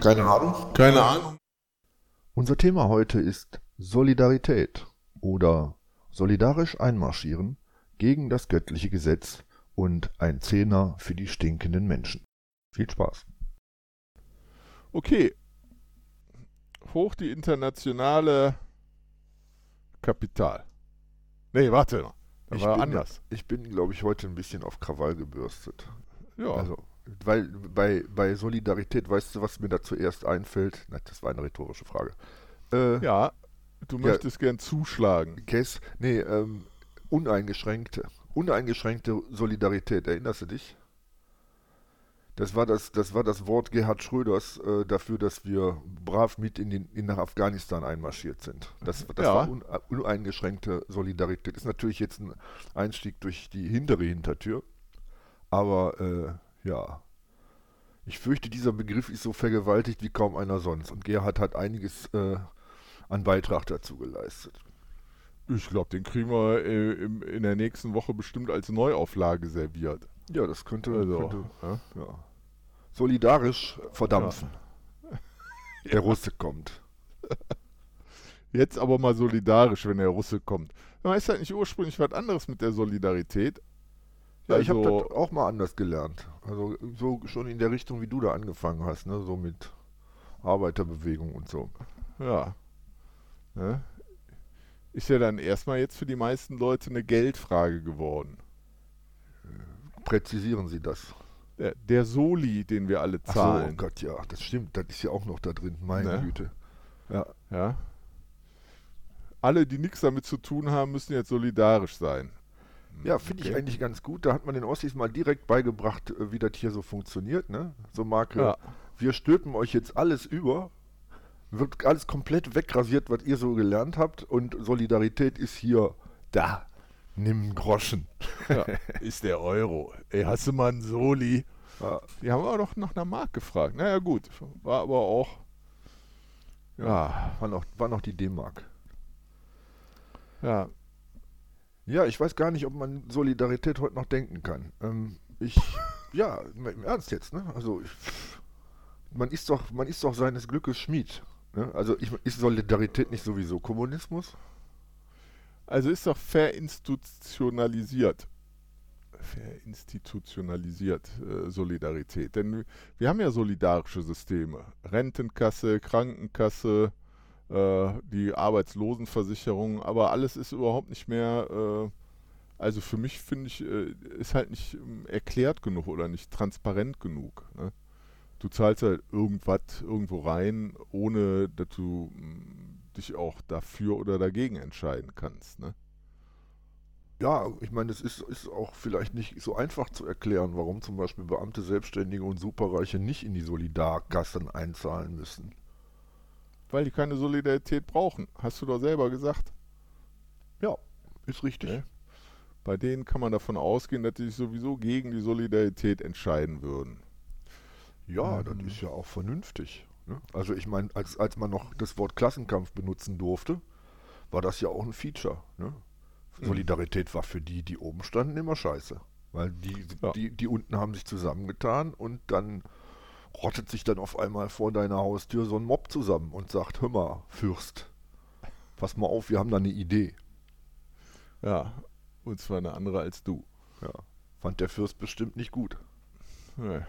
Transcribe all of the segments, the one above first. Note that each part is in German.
Keine Ahnung. Keine Ahnung. Unser Thema heute ist Solidarität oder solidarisch einmarschieren gegen das göttliche Gesetz und ein Zehner für die stinkenden Menschen. Viel Spaß. Okay. Hoch die internationale Kapital. Nee, warte noch. Das Ich war bin- anders. Ich bin, glaube ich, heute ein bisschen auf Krawall gebürstet. Ja. Also, weil bei, bei Solidarität, weißt du, was mir da zuerst einfällt? Na, das war eine rhetorische Frage. Äh, ja. Du Ja. möchtest gern zuschlagen. Guess, nee, ähm, uneingeschränkte, uneingeschränkte Solidarität, erinnerst du dich? Das war das, das war das Wort Gerhard Schröders äh, dafür, dass wir brav mit in, den, in nach Afghanistan einmarschiert sind. Das, das Ja. war un, uneingeschränkte Solidarität. Ist natürlich jetzt ein Einstieg durch die hintere Hintertür, aber äh, ja. Ich fürchte, dieser Begriff ist so vergewaltigt wie kaum einer sonst. Und Gerhard hat einiges äh, an Beitrag dazu geleistet. Ich glaube, den kriegen wir äh, im, in der nächsten Woche bestimmt als Neuauflage serviert. Ja, das könnte, Also, könnte ja. ja. solidarisch verdampfen. Der Russe kommt. Jetzt aber mal solidarisch, wenn der Russe kommt. Man ist halt nicht ursprünglich was anderes mit der Solidarität. Ja, ich habe Also- das auch mal anders gelernt. Also so schon in der Richtung, wie du da angefangen hast, ne? so mit Arbeiterbewegung und so. Ja. Ne? Ist ja dann erstmal jetzt für die meisten Leute eine Geldfrage geworden. Präzisieren Sie das. Der, der Soli, den wir alle Ach so, oh zahlen. Gott, ja, das stimmt. Das ist ja auch noch da drin. Meine Ne? Güte. Ja, ja. Alle, die nichts damit zu tun haben, müssen jetzt solidarisch sein. Ja finde ich Okay. eigentlich ganz gut. Da hat man den Ossis mal direkt beigebracht, äh, wie das hier so funktioniert. Ne? So Marke, Ja. wir stülpen euch jetzt alles über, wird alles komplett wegrasiert, was ihr so gelernt habt und Solidarität ist hier da. Nimm einen Groschen. ja. Ist der Euro. Ey, hast du mal einen Soli? Ja, Die haben aber doch nach einer Mark gefragt. Naja, gut. War aber auch. Ja. war, noch, war noch die D-Mark. Ja. Ja, ich weiß gar nicht, ob man Solidarität heute noch denken kann. Ähm, ich, ja, im Ernst jetzt, ne? Also, ich, man ist doch, man ist doch seines Glückes Schmied. Ne? Also, ich, ist Solidarität nicht sowieso Kommunismus? Also ist doch verinstitutionalisiert. Verinstitutionalisiert äh, Solidarität. Denn wir haben ja solidarische Systeme. Rentenkasse, Krankenkasse, äh, die Arbeitslosenversicherung, aber alles ist überhaupt nicht mehr, äh, also für mich finde ich, äh, ist halt nicht ähm, erklärt genug oder nicht transparent genug. Ne? Du zahlst halt irgendwas irgendwo rein, ohne dass du mh, dich auch dafür oder dagegen entscheiden kannst. Ne? Ja, ich meine, es ist, ist auch vielleicht nicht so einfach zu erklären, warum zum Beispiel Beamte, Selbstständige und Superreiche nicht in die Solidarkassen einzahlen müssen. Weil die keine Solidarität brauchen. Hast du doch selber gesagt. Ja, ist richtig. Ne? Bei denen kann man davon ausgehen, dass die sich sowieso gegen die Solidarität entscheiden würden. Ja, Ähm. das ist ja auch vernünftig. Ne? Also ich meine, als, als man noch das Wort Klassenkampf benutzen durfte, war das ja auch ein Feature. Ne? Mhm. Solidarität war für die, die oben standen, immer scheiße. Weil die, Ja. die, die unten haben sich zusammengetan und dann rottet sich dann auf einmal vor deiner Haustür so ein Mob zusammen und sagt, hör mal, Fürst, pass mal auf, wir haben da eine Idee. Ja, und zwar eine andere als du. Ja. Fand der Fürst bestimmt nicht gut. Ne.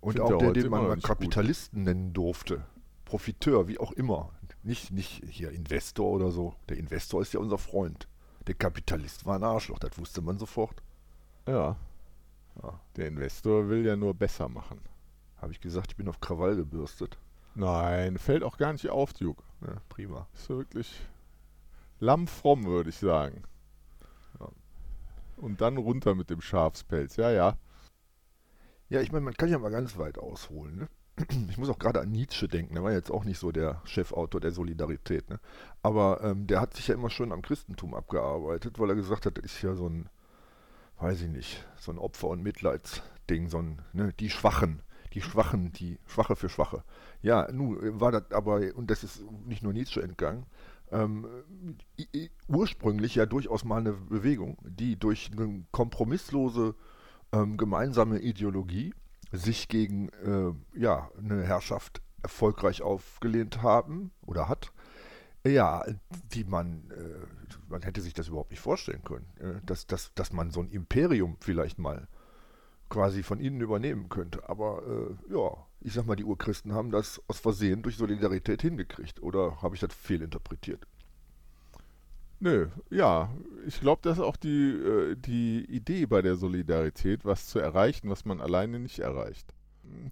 Und Findet auch er der, den man mal nicht gut. Kapitalisten nennen durfte. Profiteur, wie auch immer. Nicht, nicht hier Investor oder so. Der Investor ist ja unser Freund. Der Kapitalist war ein Arschloch, das wusste man sofort. Ja. Ja. Der Investor will ja nur besser machen. Habe ich gesagt, ich bin auf Krawall gebürstet. Nein, fällt auch gar nicht auf, Duke. Ja, prima. Ist ja wirklich lammfromm, würde ich sagen. Ja. Und dann runter mit dem Schafspelz. Ja, ja. Ja, ich meine, man kann ja mal ganz weit ausholen. Ne? Ich muss auch gerade an Nietzsche denken. Der war jetzt auch nicht so der Chefautor der Solidarität. Ne? Aber ähm, der hat sich ja immer schön am Christentum abgearbeitet, weil er gesagt hat, das ist ja so ein, weiß ich nicht, so ein Opfer- und Mitleidsding, so ein, ne, die Schwachen, die Schwachen, die Schwache für Schwache. Ja, nun war das aber, und das ist nicht nur Nietzsche entgangen, ähm, ursprünglich ja durchaus mal eine Bewegung, die durch eine kompromisslose ähm, gemeinsame Ideologie sich gegen äh, ja, eine Herrschaft erfolgreich aufgelehnt haben oder hat. Ja, die man, äh, man hätte sich das überhaupt nicht vorstellen können, äh, dass, dass, dass man so ein Imperium vielleicht mal quasi von ihnen übernehmen könnte. Aber äh, ja, ich sag mal, die Urchristen haben das aus Versehen durch Solidarität hingekriegt. Oder habe ich das fehlinterpretiert? Nö, ja, ich glaube, das ist auch die, äh, die Idee bei der Solidarität, was zu erreichen, was man alleine nicht erreicht.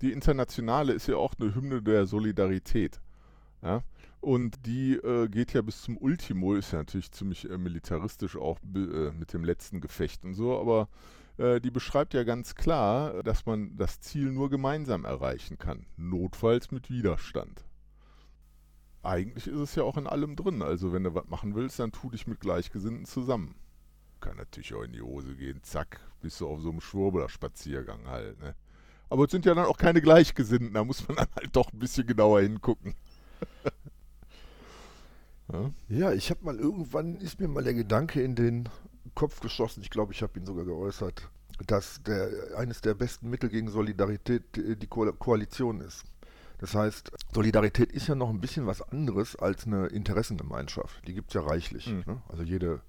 Die Internationale ist ja auch eine Hymne der Solidarität. Ja? Und die äh, geht ja bis zum Ultimo, ist ja natürlich ziemlich äh, militaristisch auch äh, mit dem letzten Gefecht und so, aber die beschreibt ja ganz klar, dass man das Ziel nur gemeinsam erreichen kann, notfalls mit Widerstand eigentlich ist es ja auch in allem drin. Also wenn du was machen willst, dann tu dich mit Gleichgesinnten zusammen. Kann natürlich auch in die Hose gehen, zack, bist du auf so einem Schwurbler-Spaziergang halt, ne? Aber es sind ja dann auch keine Gleichgesinnten, da muss man dann halt doch ein bisschen genauer hingucken. ja? ja, ich habe mal irgendwann, ist mir mal der Gedanke in den Kopf geschossen, ich glaube, ich habe ihn sogar geäußert, dass der, eines der besten Mittel gegen Solidarität die Ko Koalition ist. Das heißt, Solidarität ist ja noch ein bisschen was anderes als eine Interessengemeinschaft. Die gibt es ja reichlich. Mhm. Ne? Also jede,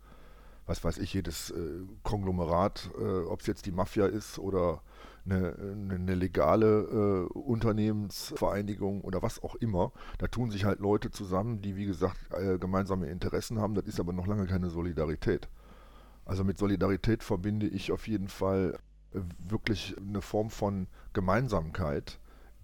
was weiß ich, jedes äh, Konglomerat, äh, ob es jetzt die Mafia ist oder eine, eine legale äh, Unternehmensvereinigung oder was auch immer, da tun sich halt Leute zusammen, die wie gesagt äh, gemeinsame Interessen haben. Das ist aber noch lange keine Solidarität. Also mit Solidarität verbinde ich auf jeden Fall äh, wirklich eine Form von Gemeinsamkeit,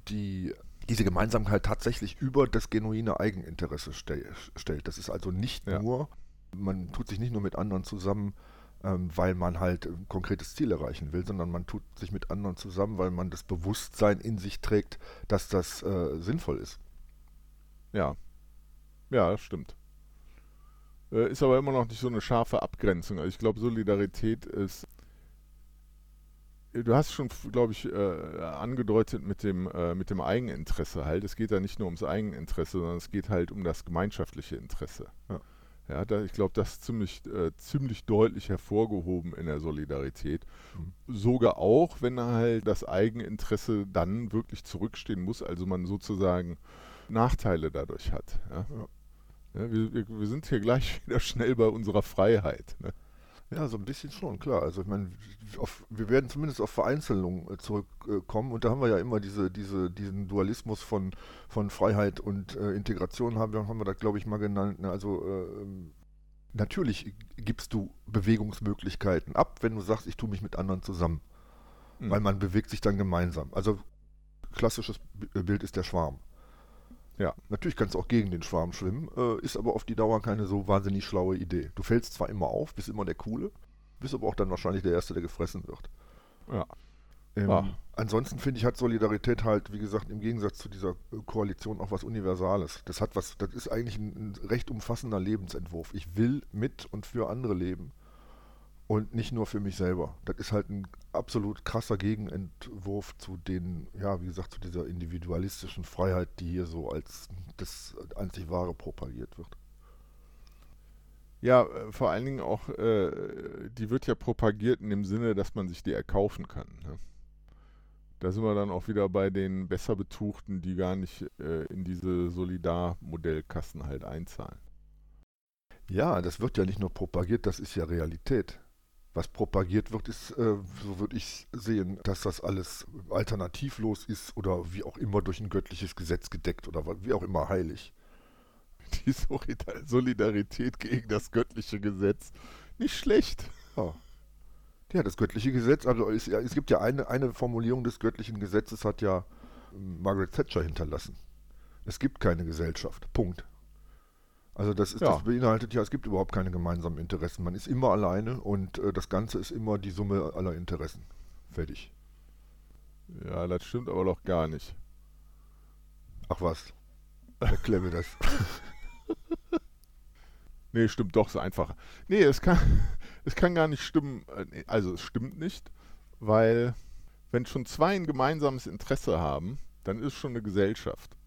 die diese Gemeinsamkeit tatsächlich über das genuine Eigeninteresse stell, stellt. Das ist also nicht ja. nur, man tut sich nicht nur mit anderen zusammen, ähm, weil man halt ein konkretes Ziel erreichen will, sondern man tut sich mit anderen zusammen, weil man das Bewusstsein in sich trägt, dass das äh, sinnvoll ist. Ja. Ja, das stimmt. Äh, ist aber immer noch nicht so eine scharfe Abgrenzung. Also ich glaube, Solidarität ist du hast schon, glaube ich, äh, angedeutet mit dem, äh, mit dem Eigeninteresse halt. Es geht da nicht nur ums Eigeninteresse, sondern es geht halt um das gemeinschaftliche Interesse. Ja, ja da, ich glaube, das ist ziemlich, äh, ziemlich deutlich hervorgehoben in der Solidarität. Mhm. Sogar auch, wenn halt das Eigeninteresse dann wirklich zurückstehen muss, also man sozusagen Nachteile dadurch hat. Ja? Ja, wir, wir, sind hier gleich wieder schnell bei unserer Freiheit. Ne? Ja, so ein bisschen schon, klar. Also ich meine, wir werden zumindest auf Vereinzelung äh, zurückkommen und da haben wir ja immer diese, diese, diesen Dualismus von, von Freiheit und äh, Integration, haben wir, haben wir das, glaube ich, mal genannt. Ne? Also äh, natürlich gibst du Bewegungsmöglichkeiten ab, wenn du sagst, ich tue mich mit anderen zusammen. Mhm. Weil man bewegt sich dann gemeinsam. Also klassisches Bild ist der Schwarm. Ja, natürlich kannst du auch gegen den Schwarm schwimmen, äh, ist aber auf die Dauer keine so wahnsinnig schlaue Idee. Du fällst zwar immer auf, bist immer der Coole, bist aber auch dann wahrscheinlich der Erste, der gefressen wird. Ja. Ähm, ja. Ansonsten finde ich, hat Solidarität halt, wie gesagt, im Gegensatz zu dieser äh, Koalition auch was Universales. Das hat was, das ist eigentlich ein, ein recht umfassender Lebensentwurf. Ich will mit und für andere leben und nicht nur für mich selber. Das ist halt ein absolut krasser Gegenentwurf zu den, ja, wie gesagt, zu dieser individualistischen Freiheit, die hier so als das einzig Wahre propagiert wird. Ja, äh, vor allen Dingen auch, äh, die wird ja propagiert in dem Sinne, dass man sich die erkaufen kann. Ne? Da sind wir dann auch wieder bei den besser Betuchten, die gar nicht äh, in diese Solidarmodellkassen halt einzahlen. Ja, das wird ja nicht nur propagiert, das ist ja Realität was propagiert wird, ist, äh, so würde ich sehen, dass das alles alternativlos ist oder wie auch immer durch ein göttliches Gesetz gedeckt oder wie auch immer heilig. Die Solidarität gegen das göttliche Gesetz. Nicht schlecht. Ja. Das göttliche Gesetz, also es, es gibt ja eine, eine Formulierung des göttlichen Gesetzes, hat ja Margaret Thatcher hinterlassen. Es gibt keine Gesellschaft. Punkt. Also das, ist, ja. das beinhaltet ja, es gibt überhaupt keine gemeinsamen Interessen. Man ist immer alleine und äh, das Ganze ist immer die Summe aller Interessen. Fertig. Ja, das stimmt aber doch gar nicht. Ach was. Erklär mir das. nee, stimmt doch, so einfach. Nee, es kann, es kann gar nicht stimmen. Äh, also es stimmt nicht, weil wenn schon zwei ein gemeinsames Interesse haben, dann ist schon eine Gesellschaft.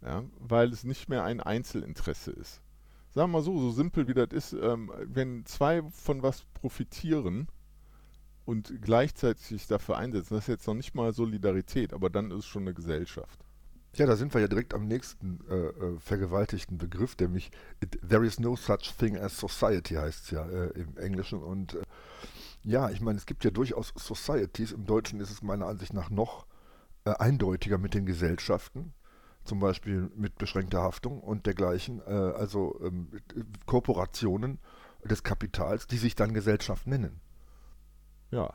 Ja, weil es nicht mehr ein Einzelinteresse ist sagen wir mal so, so simpel wie das ist, ähm, wenn zwei von was profitieren, und gleichzeitig sich dafür einsetzen. Das ist jetzt noch nicht mal Solidarität, aber dann ist es schon eine Gesellschaft. Ja, da sind wir ja direkt am nächsten äh, äh, vergewaltigten Begriff, mich There is no such thing as society heißt es ja äh, im Englischen. Und äh, ja, ich meine, es gibt ja durchaus Societies. Im Deutschen ist es meiner Ansicht nach noch äh, eindeutiger mit den Gesellschaften, zum Beispiel mit beschränkter Haftung und dergleichen. Äh, also ähm, Korporationen des Kapitals, die sich dann Gesellschaft nennen. Ja.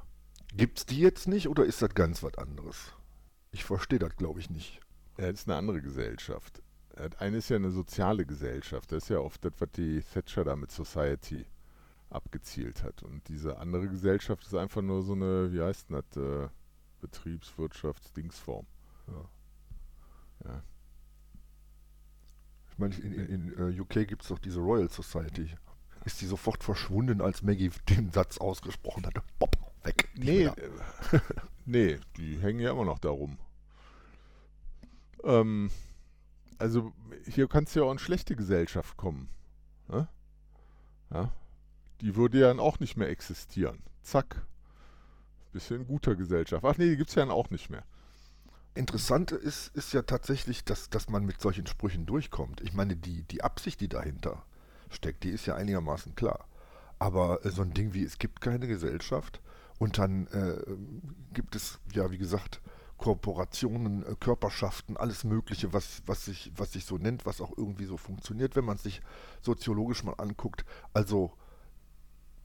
Gibt es die jetzt nicht oder ist das ganz was anderes? Ich verstehe das, glaube ich, nicht. Ja, das ist eine andere Gesellschaft. Eine ist ja eine soziale Gesellschaft. Das ist ja oft das, was die Thatcher da mit Society abgezielt hat. Und diese andere Gesellschaft ist einfach nur so eine, wie heißt das, äh, Betriebswirtschaftsdingsform. Ja. ja. Ich meine, in, in, in uh, UK gibt es doch diese Royal Society. Ist die sofort verschwunden, als Maggie den Satz ausgesprochen hatte? Bob, weg. Nee, äh, nee, die hängen ja immer noch darum. Ähm, also hier kannst du ja auch in schlechte Gesellschaft kommen. Ne? Ja? Die würde ja dann auch nicht mehr existieren. Zack. Bisschen guter Gesellschaft. Ach nee, die gibt es ja dann auch nicht mehr. Interessant ist, ist ja tatsächlich, dass, dass man mit solchen Sprüchen durchkommt. Ich meine, die, die Absicht, die dahinter steckt, die ist ja einigermaßen klar. Aber äh, so ein Ding wie es gibt keine Gesellschaft und dann äh, gibt es, ja, wie gesagt, Korporationen, äh, Körperschaften, alles Mögliche, was, was, sich, was sich so nennt, was auch irgendwie so funktioniert, wenn man sich soziologisch mal anguckt. Also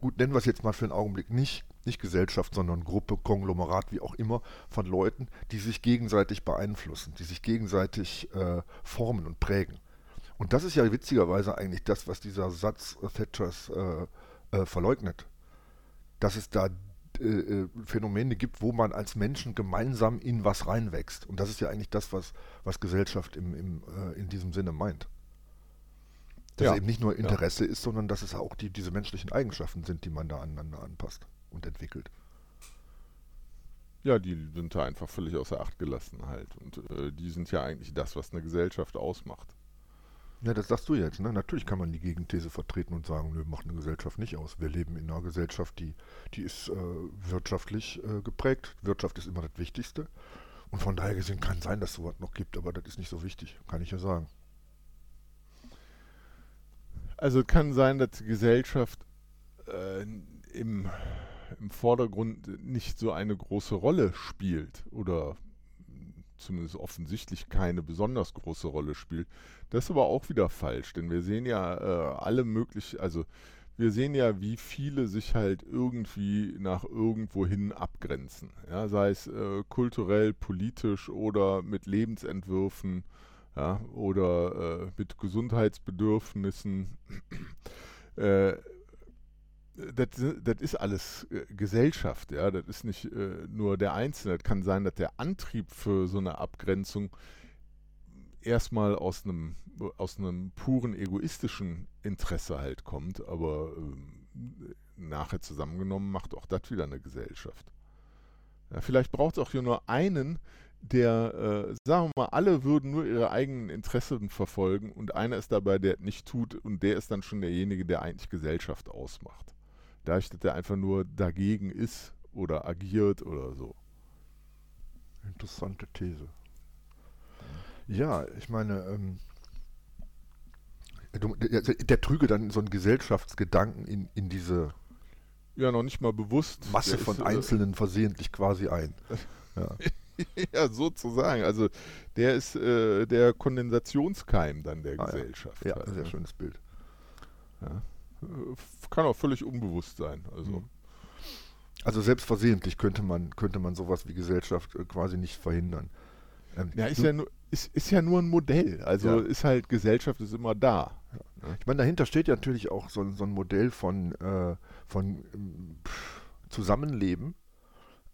gut, nennen wir es jetzt mal für einen Augenblick nicht, nicht Gesellschaft, sondern Gruppe, Konglomerat, wie auch immer, von Leuten, die sich gegenseitig beeinflussen, die sich gegenseitig äh, formen und prägen. Und das ist ja witzigerweise eigentlich das, was dieser Satz äh, Thatchers äh, äh, verleugnet. Dass es da äh, äh, Phänomene gibt, wo man als Menschen gemeinsam in was reinwächst. Und das ist ja eigentlich das, was, was Gesellschaft im, im, äh, in diesem Sinne meint. Dass ja. es eben nicht nur Interesse ja. ist, sondern dass es auch die, diese menschlichen Eigenschaften sind, die man da aneinander anpasst und entwickelt. Ja, die sind da einfach völlig außer Acht gelassen halt. Und äh, die sind ja eigentlich das, was eine Gesellschaft ausmacht. Ja, das sagst du jetzt. Ne? Natürlich kann man die Gegenthese vertreten und sagen, nö, macht eine Gesellschaft nicht aus. Wir leben in einer Gesellschaft, die, die ist äh, wirtschaftlich äh, geprägt. Wirtschaft ist immer das Wichtigste. Und von daher gesehen kann sein, dass es sowas noch gibt, aber das ist nicht so wichtig, kann ich ja sagen. Also es kann sein, dass die Gesellschaft äh, im, im Vordergrund nicht so eine große Rolle spielt oder zumindest offensichtlich keine besonders große Rolle spielt. Das ist aber auch wieder falsch, denn wir sehen ja äh, alle möglichen, also wir sehen ja, wie viele sich halt irgendwie nach irgendwohin abgrenzen. Ja, sei es äh, kulturell, politisch oder mit Lebensentwürfen ja, oder äh, mit Gesundheitsbedürfnissen. äh, das, ist alles äh, Gesellschaft, ja. Das ist nicht äh, nur der Einzelne. Das kann sein, dass der Antrieb für so eine Abgrenzung erstmal aus einem aus einem puren egoistischen Interesse halt kommt, aber äh, nachher zusammengenommen macht auch das wieder eine Gesellschaft. Ja, vielleicht braucht es auch hier nur einen, der, äh, sagen wir mal, alle würden nur ihre eigenen Interessen verfolgen und einer ist dabei, der nicht tut und der ist dann schon derjenige, der eigentlich Gesellschaft ausmacht dadurch, dass er einfach nur dagegen ist oder agiert oder so. Interessante These. Ja, ich meine, ähm, der, der, trüge dann so einen Gesellschaftsgedanken in, in diese ja noch nicht mal bewusst Masse von ist, äh, Einzelnen versehentlich quasi ein. Ja. ja, sozusagen. Also der ist äh, der Kondensationskeim dann der ah, Gesellschaft. Ja, ja sehr ne? schönes Bild. Ja kann auch völlig unbewusst sein. Also. Mhm. Also selbst versehentlich könnte man, könnte man sowas wie Gesellschaft äh, quasi nicht verhindern. Ähm, ja, ist ja, nur, ist, ist ja nur ein Modell. Also ja. ist halt, Gesellschaft ist immer da. Ja. Ich meine, dahinter steht ja natürlich auch so, so ein Modell von, äh, von pff, Zusammenleben,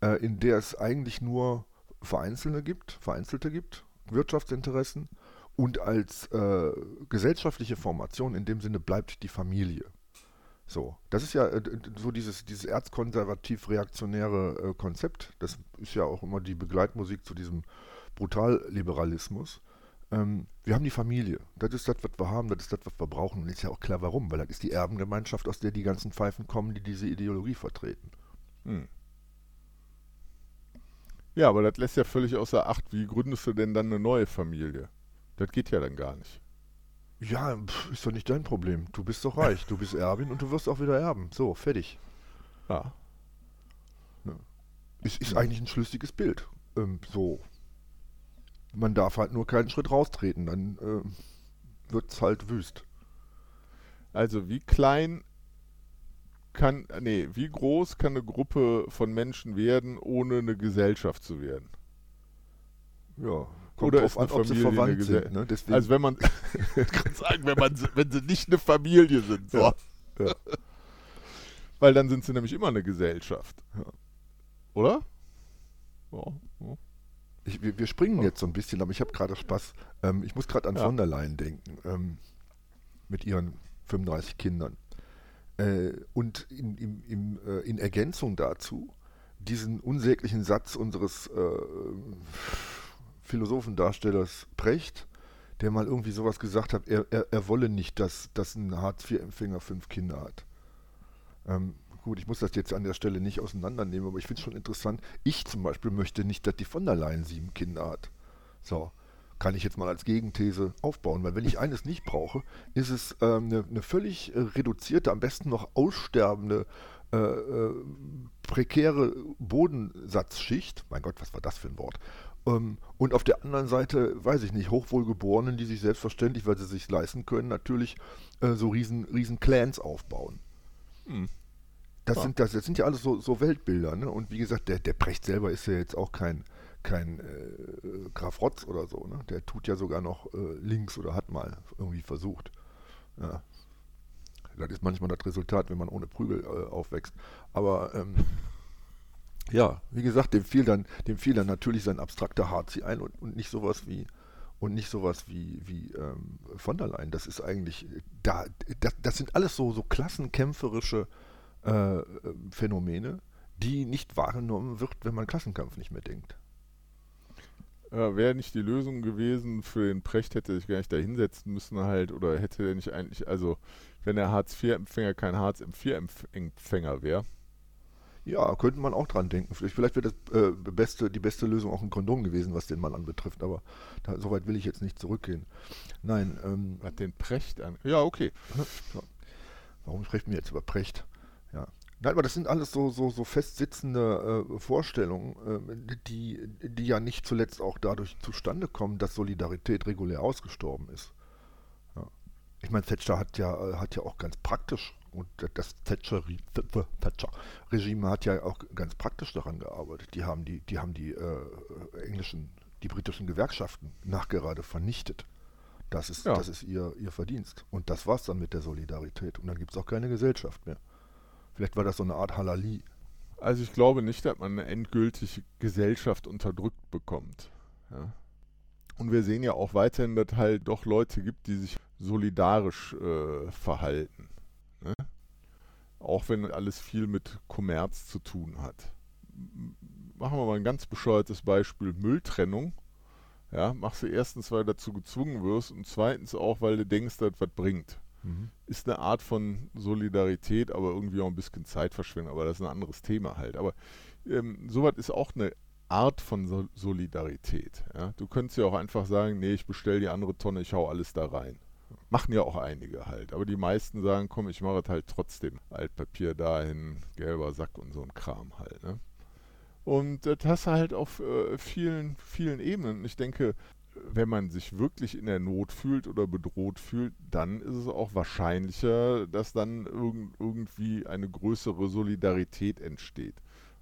äh, in der es eigentlich nur Vereinzelte gibt, Vereinzelte gibt, Wirtschaftsinteressen und als äh, gesellschaftliche Formation in dem Sinne bleibt die Familie. So, das ist ja äh, so dieses, dieses erzkonservativ-reaktionäre äh, Konzept. Das ist ja auch immer die Begleitmusik zu diesem Brutalliberalismus. Ähm, wir haben die Familie. Das ist das, was wir haben, das ist das, was wir brauchen. Und ist ja auch klar, warum. Weil das ist die Erbengemeinschaft, aus der die ganzen Pfeifen kommen, die diese Ideologie vertreten. Hm. Ja, aber das lässt ja völlig außer Acht. Wie gründest du denn dann eine neue Familie? Das geht ja dann gar nicht. Ja, pf, ist doch nicht dein Problem. Du bist doch reich, du bist Erbin und du wirst auch wieder erben. So, fertig. Ja. Es ist eigentlich ein schlüssiges Bild. Ähm, so. Man darf halt nur keinen Schritt raustreten, dann ähm, wird es halt wüst. Also wie klein kann, nee, wie groß kann eine Gruppe von Menschen werden, ohne eine Gesellschaft zu werden? Ja. Oder ist eine ob sie Familie eine verwandt Gesell- sind. Ne? Also wenn man, ich kann sagen, wenn, man, wenn sie nicht eine Familie sind. So. Ja, ja. Weil dann sind sie nämlich immer eine Gesellschaft. Ja. Oder? Ja, ja. ich, wir, wir springen jetzt so ein bisschen, aber ich habe gerade Spaß. Ähm, ich muss gerade an von der Leyen denken, ähm, mit ihren 35 Kindern. Äh, und in, im, im, äh, in Ergänzung dazu diesen unsäglichen Satz unseres äh, Philosophendarstellers Precht, der mal irgendwie sowas gesagt hat, er, er, er wolle nicht, dass, dass ein Hartz-IV-Empfänger fünf Kinder hat. Ähm, gut, ich muss das jetzt an der Stelle nicht auseinandernehmen, aber ich finde es schon interessant. Ich zum Beispiel möchte nicht, dass die von der Leyen sieben Kinder hat. So, kann ich jetzt mal als Gegenthese aufbauen, weil wenn ich eines nicht brauche, ist es ähm, eine, eine völlig äh, reduzierte, am besten noch aussterbende, äh, äh, prekäre Bodensatzschicht. Mein Gott, was war das für ein Wort? Ähm, und auf der anderen Seite, weiß ich nicht, Hochwohlgeborenen, die sich selbstverständlich, weil sie es sich leisten können, natürlich äh, so riesen, riesen Clans aufbauen. Hm. Das, Ja. sind, das, das sind ja alles so, so Weltbilder. Ne? Und wie gesagt, der, der Precht selber ist ja jetzt auch kein, kein äh, Graf Rotz oder so. Ne? Der tut ja sogar noch äh, links oder hat mal irgendwie versucht. Ja. Das ist manchmal das Resultat, wenn man ohne Prügel äh, aufwächst. Aber ähm, ja, wie gesagt, dem fiel dann, dem fiel dann natürlich sein abstrakter Hartz ein und, und nicht sowas wie und nicht sowas wie, wie ähm, von der Leyen. Das ist eigentlich, da, das, das sind alles so, so klassenkämpferische äh, Phänomene, die nicht wahrgenommen wird, wenn man Klassenkampf nicht mehr denkt. Äh, Wäre nicht die Lösung gewesen für den Precht, hätte er sich gar nicht da hinsetzen müssen halt, oder hätte er nicht eigentlich, also wenn der Hartz-IV-Empfänger kein Hartz-IV-Empfänger wäre, Ja, könnte man auch dran denken. Vielleicht, vielleicht wäre das äh, beste, die beste Lösung auch ein Kondom gewesen, was den Mann anbetrifft, aber da, so weit will ich jetzt nicht zurückgehen. Nein, ähm, hat den Precht an. Ja, okay. Warum sprechen wir jetzt über Precht? Ja. Nein, aber das sind alles so, so, so festsitzende äh, Vorstellungen, äh, die, die ja nicht zuletzt auch dadurch zustande kommen, dass Solidarität regulär ausgestorben ist. Ja. Ich meine, Thatcher hat ja, äh, hat ja auch ganz praktisch, und das Thatcher-Regime Thatcher hat ja auch ganz praktisch daran gearbeitet. Die haben die, die, haben die äh, englischen, die britischen Gewerkschaften nachgerade vernichtet. Das ist, Ja. das ist ihr, ihr Verdienst. Und das war's dann mit der Solidarität. Und dann gibt es auch keine Gesellschaft mehr. Vielleicht war das so eine Art Halali. Also ich glaube nicht, dass man eine endgültige Gesellschaft unterdrückt bekommt. Ja. Und wir sehen ja auch weiterhin, dass halt doch Leute gibt, die sich solidarisch äh, verhalten. Ne? Auch wenn alles viel mit Kommerz zu tun hat. Machen wir mal ein ganz bescheuertes Beispiel, Mülltrennung. Ja, machst du erstens, weil du dazu gezwungen wirst und zweitens auch, weil du denkst, dass was bringt. Ist eine Art von Solidarität, aber irgendwie auch ein bisschen Zeitverschwendung, aber das ist ein anderes Thema halt. Aber ähm, sowas ist auch eine Art von Sol Solidarität. Ja? Du könntest ja auch einfach sagen, nee, ich bestelle die andere Tonne, ich hau alles da rein. Machen ja auch einige halt. Aber die meisten sagen, komm, ich mache es halt trotzdem. Altpapier dahin, gelber Sack und so ein Kram halt. Ne? Und das hast du halt auf äh, vielen, vielen Ebenen. Ich denke, wenn man sich wirklich in der Not fühlt oder bedroht fühlt, dann ist es auch wahrscheinlicher, dass dann irgend, irgendwie eine größere Solidarität entsteht.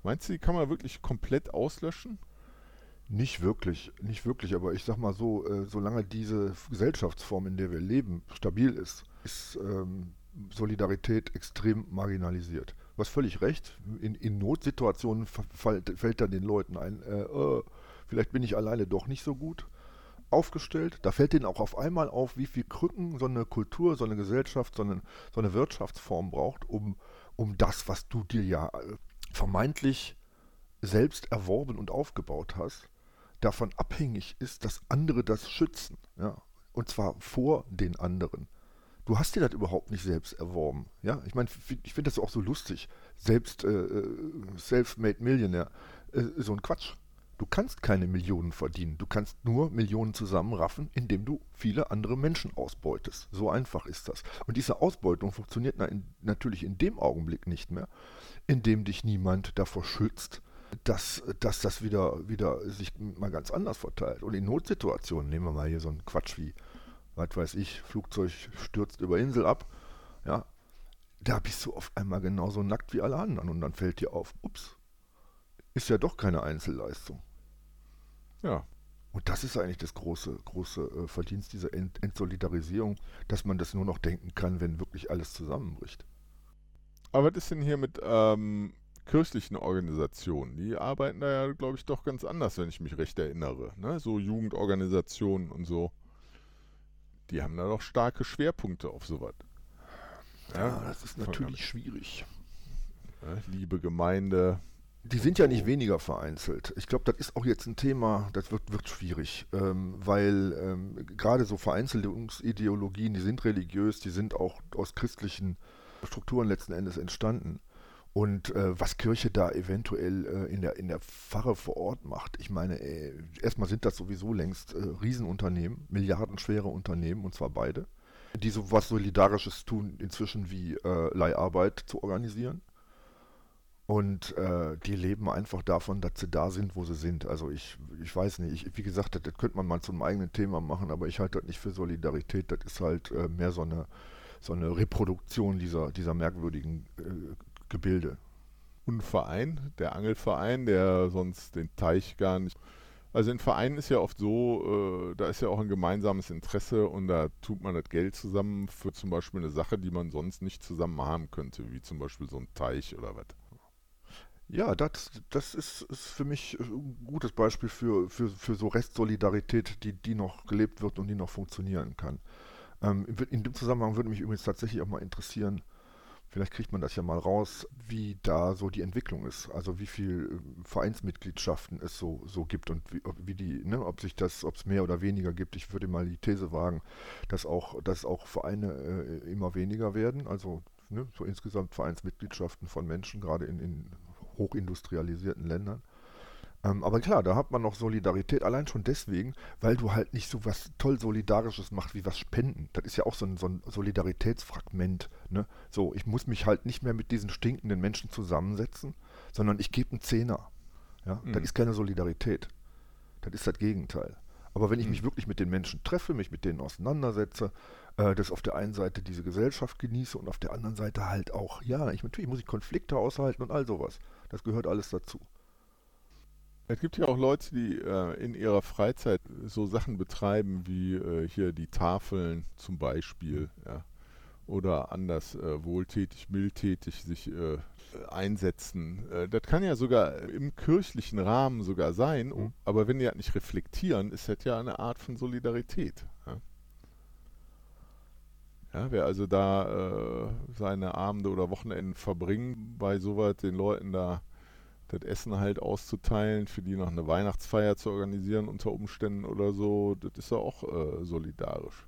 Meinst du, die kann man wirklich komplett auslöschen? Nicht wirklich, nicht wirklich, aber ich sag mal so, äh, solange diese Gesellschaftsform, in der wir leben, stabil ist, ist ähm, Solidarität extrem marginalisiert. Hast völlig recht, in, in Notsituationen fällt dann den Leuten ein, äh, äh, vielleicht bin ich alleine doch nicht so gut aufgestellt. Da fällt denen auch auf einmal auf, wie viel Krücken so eine Kultur, so eine Gesellschaft, so eine, so eine Wirtschaftsform braucht, um, um das, was du dir ja äh, vermeintlich selbst erworben und aufgebaut hast, davon abhängig ist, dass andere das schützen. Ja? Und zwar vor den anderen. Du hast dir das überhaupt nicht selbst erworben. Ja? Ich meine, ich finde das auch so lustig. Selbst äh, äh, Self-Made Millionaire, äh, so ein Quatsch. Du kannst keine Millionen verdienen. Du kannst nur Millionen zusammenraffen, indem du viele andere Menschen ausbeutest. So einfach ist das. Und diese Ausbeutung funktioniert natürlich in dem Augenblick nicht mehr, in dem dich niemand davor schützt, dass, dass das wieder, wieder sich mal ganz anders verteilt. Und in Notsituationen, nehmen wir mal hier so einen Quatsch wie, was weiß ich, Flugzeug stürzt über Insel ab, ja, da bist du auf einmal genauso nackt wie alle anderen und dann fällt dir auf, ups, ist ja doch keine Einzelleistung. Ja. Und das ist eigentlich das große, große äh, Verdienst dieser Ent Entsolidarisierung, dass man das nur noch denken kann, wenn wirklich alles zusammenbricht. Aber was ist denn hier mit ähm, kirchlichen Organisationen? Die arbeiten da ja, glaube ich, doch ganz anders, wenn ich mich recht erinnere. Ne? So Jugendorganisationen und so. Die haben da doch starke Schwerpunkte auf sowas. Ja, ja das ist natürlich schwierig. Liebe Gemeinde, die sind ja nicht weniger vereinzelt. Ich glaube, das ist auch jetzt ein Thema, das wird, wird schwierig, ähm, weil ähm, gerade so Vereinzelungsideologien, die sind religiös, die sind auch aus christlichen Strukturen letzten Endes entstanden. Und äh, was Kirche da eventuell äh, in, der, in der Pfarre vor Ort macht, ich meine, äh, erstmal sind das sowieso längst äh, Riesenunternehmen, milliardenschwere Unternehmen, und zwar beide, die so was Solidarisches tun, inzwischen wie äh, Leiharbeit zu organisieren und äh, die leben einfach davon, dass sie da sind, wo sie sind. Also ich, ich weiß nicht, ich, wie gesagt, das, das, könnte man mal zum eigenen Thema machen, aber ich halte das nicht für Solidarität. Das ist halt äh, mehr so eine, so eine Reproduktion dieser, dieser merkwürdigen äh, Gebilde. Und ein Verein, der Angelverein, der sonst den Teich gar nicht. Also ein Verein ist ja oft so, äh, da ist ja auch ein gemeinsames Interesse und da tut man das Geld zusammen für zum Beispiel eine Sache, die man sonst nicht zusammen haben könnte, wie zum Beispiel so ein Teich oder was. Ja, das, das ist, ist für mich ein gutes Beispiel für, für, für so Restsolidarität, die, die noch gelebt wird und die noch funktionieren kann. Ähm, in dem Zusammenhang würde mich übrigens tatsächlich auch mal interessieren, vielleicht kriegt man das ja mal raus, wie da so die Entwicklung ist. Also wie viele ähm, Vereinsmitgliedschaften es so, so gibt und wie, wie die, ne, ob sich das, ob es mehr oder weniger gibt. Ich würde mal die These wagen, dass auch, dass auch Vereine äh, immer weniger werden. Also ne, so insgesamt Vereinsmitgliedschaften von Menschen, gerade in, in hochindustrialisierten Ländern. Ähm, aber klar, da hat man noch Solidarität, allein schon deswegen, weil du halt nicht so was toll Solidarisches machst wie was Spenden. Das ist ja auch so ein, so ein Solidaritätsfragment. Ne? So, ich muss mich halt nicht mehr mit diesen stinkenden Menschen zusammensetzen, sondern ich gebe einen Zehner. Ja? Mhm. Das ist keine Solidarität. Das ist das Gegenteil. Aber wenn ich mich mhm. wirklich mit den Menschen treffe, mich mit denen auseinandersetze, äh, dass auf der einen Seite diese Gesellschaft genieße und auf der anderen Seite halt auch, ja, ich, natürlich muss ich Konflikte aushalten und all sowas. Das gehört alles dazu. Es gibt ja auch Leute, die äh, in ihrer Freizeit so Sachen betreiben wie äh, hier die Tafeln zum Beispiel, ja. Oder anders äh, wohltätig, mildtätig sich äh, einsetzen. Äh, das kann ja sogar im kirchlichen Rahmen sogar sein, mhm. aber wenn die halt nicht reflektieren, ist das ja eine Art von Solidarität. Ja. Wer also da äh, seine Abende oder Wochenenden verbringt, bei sowas den Leuten da das Essen halt auszuteilen, für die noch eine Weihnachtsfeier zu organisieren unter Umständen oder so, das ist ja auch äh, solidarisch.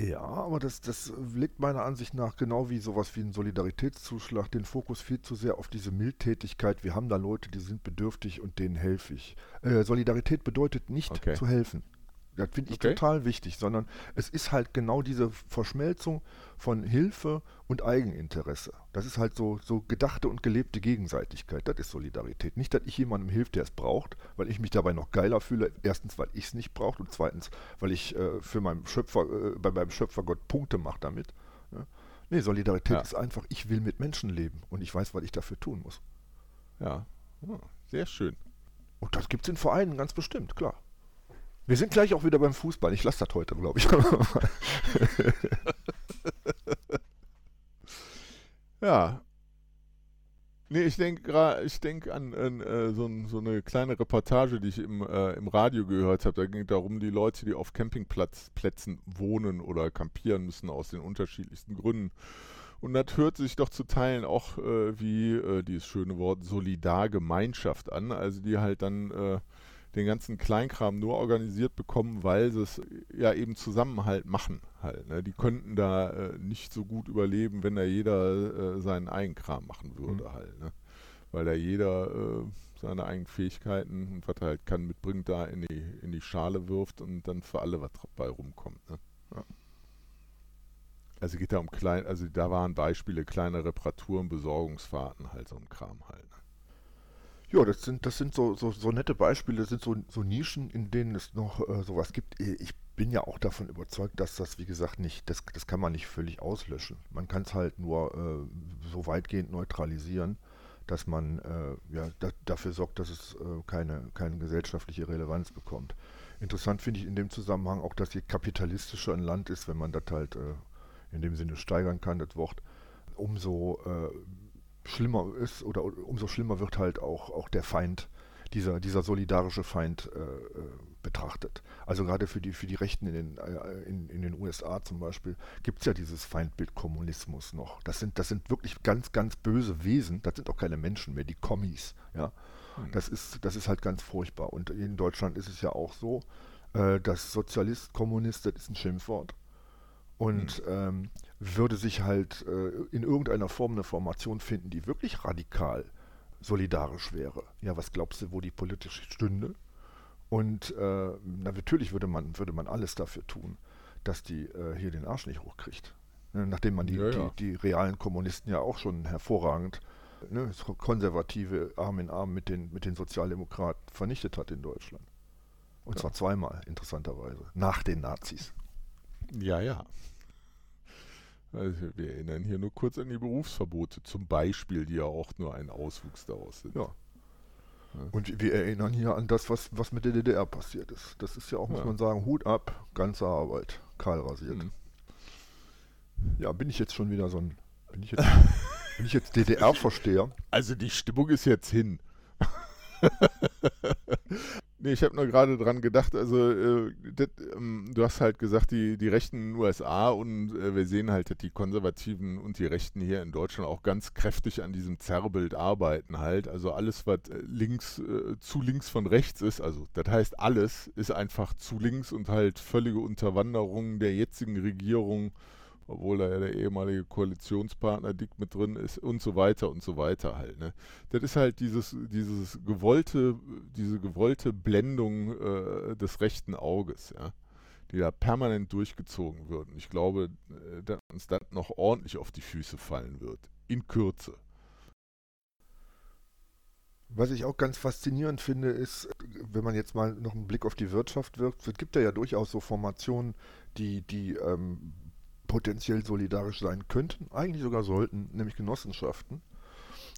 Ja, aber das, das legt meiner Ansicht nach genau wie sowas wie ein Solidaritätszuschlag den Fokus viel zu sehr auf diese Mildtätigkeit. Wir haben da Leute, die sind bedürftig und denen helfe ich. Äh, Solidarität bedeutet nicht okay. zu helfen. Das finde ich okay. total wichtig, sondern es ist halt genau diese Verschmelzung von Hilfe und Eigeninteresse. Das ist halt so, so gedachte und gelebte Gegenseitigkeit. Das ist Solidarität. Nicht, dass ich jemandem hilft, der es braucht, weil ich mich dabei noch geiler fühle. Erstens, weil ich es nicht brauche und zweitens, weil ich äh, für meinen Schöpfer, äh, bei meinem Schöpfergott Punkte mache damit. Ja? Nee, Solidarität ja. ist einfach, ich will mit Menschen leben und ich weiß, was ich dafür tun muss. Ja, oh, sehr schön. Und das gibt es in Vereinen ganz bestimmt, klar. Wir sind gleich auch wieder beim Fußball. Ich lasse das heute, glaube ich. ja. Nee, ich denke ich denke an, äh, so, so, eine kleine Reportage, die ich im, äh, im Radio gehört habe. Da ging es darum, die Leute, die auf Campingplätzen wohnen oder campieren müssen aus den unterschiedlichsten Gründen. Und das hört sich doch zu Teilen auch äh, wie äh, dieses schöne Wort Solidargemeinschaft an. Also die halt dann äh, den ganzen Kleinkram nur organisiert bekommen, weil sie es ja eben Zusammenhalt machen halt. Ne? Die könnten da äh, nicht so gut überleben, wenn da jeder äh, seinen Eigenkram machen würde mhm. halt. Ne? Weil da jeder äh, seine eigenen Fähigkeiten und was er halt kann mitbringt, da in die, in die Schale wirft und dann für alle was dabei rumkommt. Ne? Ja. Also geht da um klein, also da waren Beispiele, kleine Reparaturen, Besorgungsfahrten, halt so ein Kram halt. Ne? Ja, das sind, das sind so, so, so nette Beispiele, das sind so, so Nischen, in denen es noch äh, sowas gibt. Ich bin ja auch davon überzeugt, dass das, wie gesagt, nicht, das, das kann man nicht völlig auslöschen. Man kann es halt nur äh, so weitgehend neutralisieren, dass man äh, ja, da, dafür sorgt, dass es äh, keine, keine gesellschaftliche Relevanz bekommt. Interessant finde ich in dem Zusammenhang auch, dass je kapitalistischer ein Land ist, wenn man das halt äh, in dem Sinne steigern kann, das Wort, umso äh, schlimmer ist oder umso schlimmer wird halt auch, auch der Feind, dieser, dieser solidarische Feind äh, äh betrachtet. Also gerade für die, für die Rechten in den, äh, in, in den USA zum Beispiel gibt es ja dieses Feindbild Kommunismus noch. Das sind, das sind wirklich ganz, ganz böse Wesen, das sind auch keine Menschen mehr, die Kommis. Ja? Mhm. Das, ist, das ist halt ganz furchtbar. Und in Deutschland ist es ja auch so, äh, dass Sozialist, Kommunist, das ist ein Schimpfwort. Und mhm. ähm, würde sich halt äh, in irgendeiner Form eine Formation finden, die wirklich radikal solidarisch wäre. Ja, was glaubst du, wo die politisch stünde? Und äh, na, natürlich würde man, würde man alles dafür tun, dass die äh, hier den Arsch nicht hochkriegt. Ne, nachdem man die, ja, ja. Die, die, realen Kommunisten ja auch schon hervorragend ne, konservative Arm in Arm mit den, mit den Sozialdemokraten vernichtet hat in Deutschland. Und ja. zwar zweimal, interessanterweise, nach den Nazis. Ja, ja. Also wir erinnern hier nur kurz an die Berufsverbote zum Beispiel, die ja auch nur ein Auswuchs daraus sind. Ja. Und wir erinnern hier an das, was, was mit der DDR passiert ist. Das ist ja auch, muss ja. man sagen, Hut ab, ganze Arbeit, kahl rasiert. Mhm. Ja, bin ich jetzt schon wieder so ein, bin ich jetzt, bin ich jetzt DDR-Versteher? Also die Stimmung ist jetzt hin. Nee, ich habe nur gerade dran gedacht, also äh, das, ähm, du hast halt gesagt, die, die Rechten in den USA und äh, wir sehen halt, dass die Konservativen und die Rechten hier in Deutschland auch ganz kräftig an diesem Zerrbild arbeiten halt. Also alles, was äh, links, äh, zu links von rechts ist, also das heißt alles, ist einfach zu links und halt völlige Unterwanderung der jetzigen Regierung obwohl da ja der ehemalige Koalitionspartner dick mit drin ist und so weiter und so weiter halt. Ne? Das ist halt dieses, dieses gewollte, diese gewollte Blendung äh, des rechten Auges, ja, die da permanent durchgezogen wird. Und ich glaube, äh, dass uns das noch ordentlich auf die Füße fallen wird. In Kürze. Was ich auch ganz faszinierend finde, ist, wenn man jetzt mal noch einen Blick auf die Wirtschaft wirft, es gibt ja, ja durchaus so Formationen, die, die ähm, potenziell solidarisch sein könnten, eigentlich sogar sollten, nämlich Genossenschaften.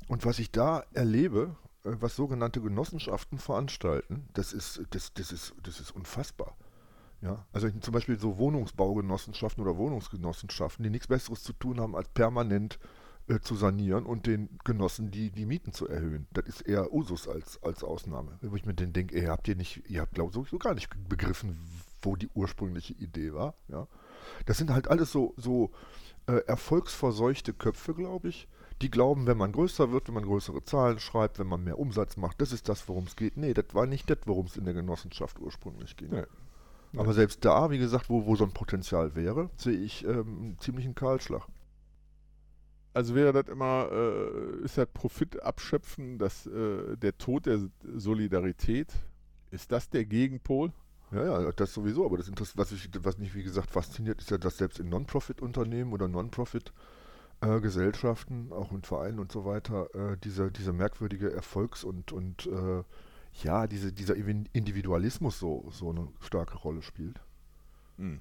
Und was ich da erlebe, äh, was sogenannte Genossenschaften veranstalten, das ist, das, das ist, das ist unfassbar. Ja, also zum Beispiel so Wohnungsbaugenossenschaften oder Wohnungsgenossenschaften, die nichts Besseres zu tun haben, als permanent äh, zu sanieren und den Genossen die, die Mieten zu erhöhen. Das ist eher Usus als, als Ausnahme. Wo ich mir dann denke, ihr habt ihr nicht, ihr habt glaube ich sowieso gar nicht begriffen, wo die ursprüngliche Idee war. Ja. Das sind halt alles so, so äh, erfolgsverseuchte Köpfe, glaube ich. Die glauben, wenn man größer wird, wenn man größere Zahlen schreibt, wenn man mehr Umsatz macht, das ist das, worum es geht. Nee, das war nicht das, worum es in der Genossenschaft ursprünglich ging. Nee. Aber selbst da, wie gesagt, wo, wo so ein Potenzial wäre, sehe ich ähm, einen ziemlichen Kahlschlag. Also wäre das immer, äh, ist das Profit abschöpfen, dass äh, der Tod der Solidarität, ist das der Gegenpol? Ja, ja, das sowieso, aber das Interesse, was, ich, was mich, wie gesagt, fasziniert, ist ja, dass selbst in Non-Profit-Unternehmen oder Non-Profit-Gesellschaften, auch in Vereinen und so weiter, äh, diese, diese merkwürdige Erfolgs- und, und äh, ja, diese, dieser Individualismus so, so eine starke Rolle spielt. Mhm.